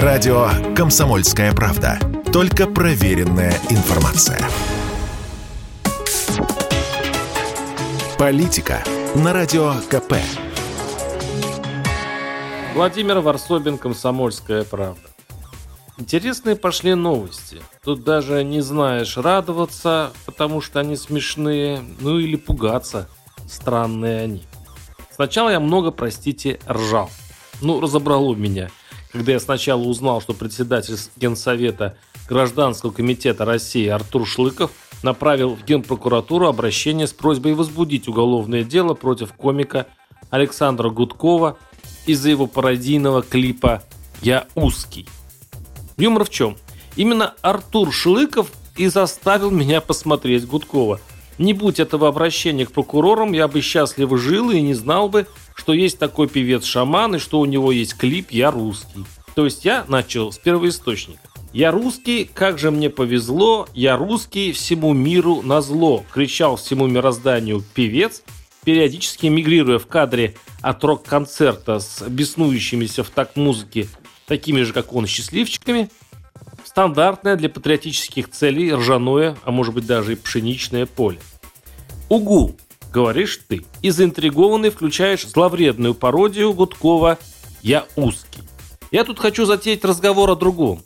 Радио «Комсомольская правда». Только проверенная информация. Политика на Радио КП. Владимир Варсобин, «Комсомольская правда». Интересные пошли новости. Тут даже не знаешь, радоваться, потому что они смешные, ну или пугаться. Странные они. Сначала я много, простите, ржал. Ну, разобрало меня. Когда я сначала узнал, что председатель Генсовета Гражданского комитета России Артур Шлыков направил в Генпрокуратуру обращение с просьбой возбудить уголовное дело против комика Александра Гудкова из-за его пародийного клипа «Я узкий». Юмор в чем? Именно Артур Шлыков и заставил меня посмотреть Гудкова. Не будь этого обращения к прокурорам, я бы счастливо жил и не знал бы, что есть такой певец-шаман и что у него есть клип «Я русский». То есть я начал с первоисточника. «Я русский, как же мне повезло, я русский, всему миру на зло!» кричал всему мирозданию певец, периодически мигрируя в кадре от рок-концерта с беснующимися в такт музыки такими же, как он, счастливчиками, стандартное для патриотических целей ржаное, а может быть даже и пшеничное поле. «Угу!» — говоришь ты, и заинтригованный включаешь зловредную пародию Гудкова «Я узкий». Я тут хочу затеять разговор о другом.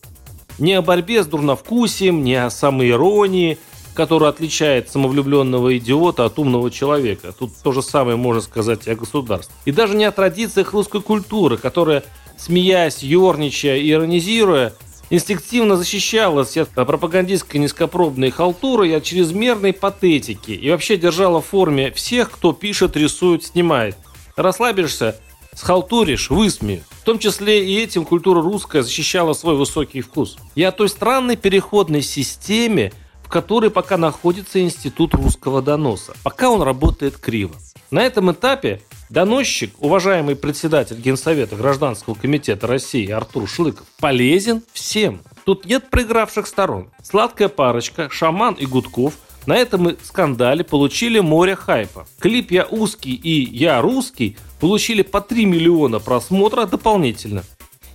Не о борьбе с дурновкусием, не о самоиронии, которая отличает самовлюбленного идиота от умного человека. Тут то же самое можно сказать и о государстве. И даже не о традициях русской культуры, которая смеясь, ерничая и иронизируя, инстинктивно защищалась от пропагандистской низкопробной халтуры и от чрезмерной патетики, и вообще держала в форме всех, кто пишет, рисует, снимает. Расслабишься, схалтуришь, высмею. В том числе и этим культура русская защищала свой высокий вкус. И о той странной переходной системе, в которой пока находится институт русского доноса. Пока он работает криво. На этом этапе Доносчик, уважаемый председатель Генсовета Гражданского комитета России Артур Шлыков, полезен всем. Тут нет проигравших сторон. Сладкая парочка, Шаман и Гудков на этом скандале получили море хайпа. Клип «Я узкий» и «Я русский» получили по 3 миллиона просмотра дополнительно.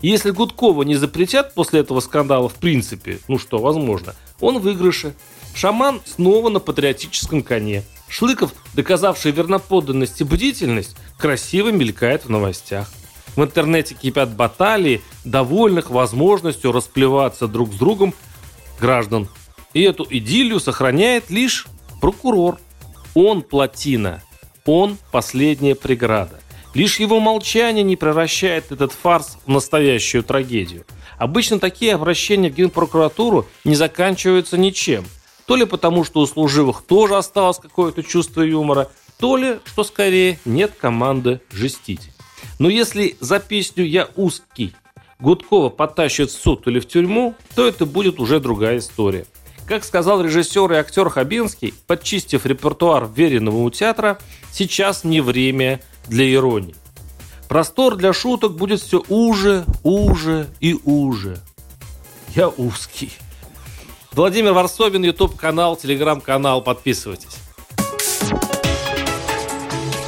Если Гудкова не запретят после этого скандала в принципе, ну что, возможно, он в выигрыше. Шаман снова на патриотическом коне. Шлыков, доказавший верноподданность и бдительность, красиво мелькает в новостях. В интернете кипят баталии, довольных возможностью расплеваться друг с другом граждан. И эту идиллию сохраняет лишь прокурор. Он плотина, он последняя преграда. Лишь его молчание не превращает этот фарс в настоящую трагедию. Обычно такие обращения в Генпрокуратуру не заканчиваются ничем – то ли потому, что у служивых тоже осталось какое-то чувство юмора, то ли, что скорее, нет команды жестить. Но если за песню «Я узкий» Гудкова потащат в суд или в тюрьму, то это будет уже другая история. Как сказал режиссер и актер Хабинский, подчистив репертуар веренного театра, сейчас не время для иронии. Простор для шуток будет все уже, уже и уже. Я узкий. Владимир Варсобин, YouTube канал, телеграм-канал. Подписывайтесь.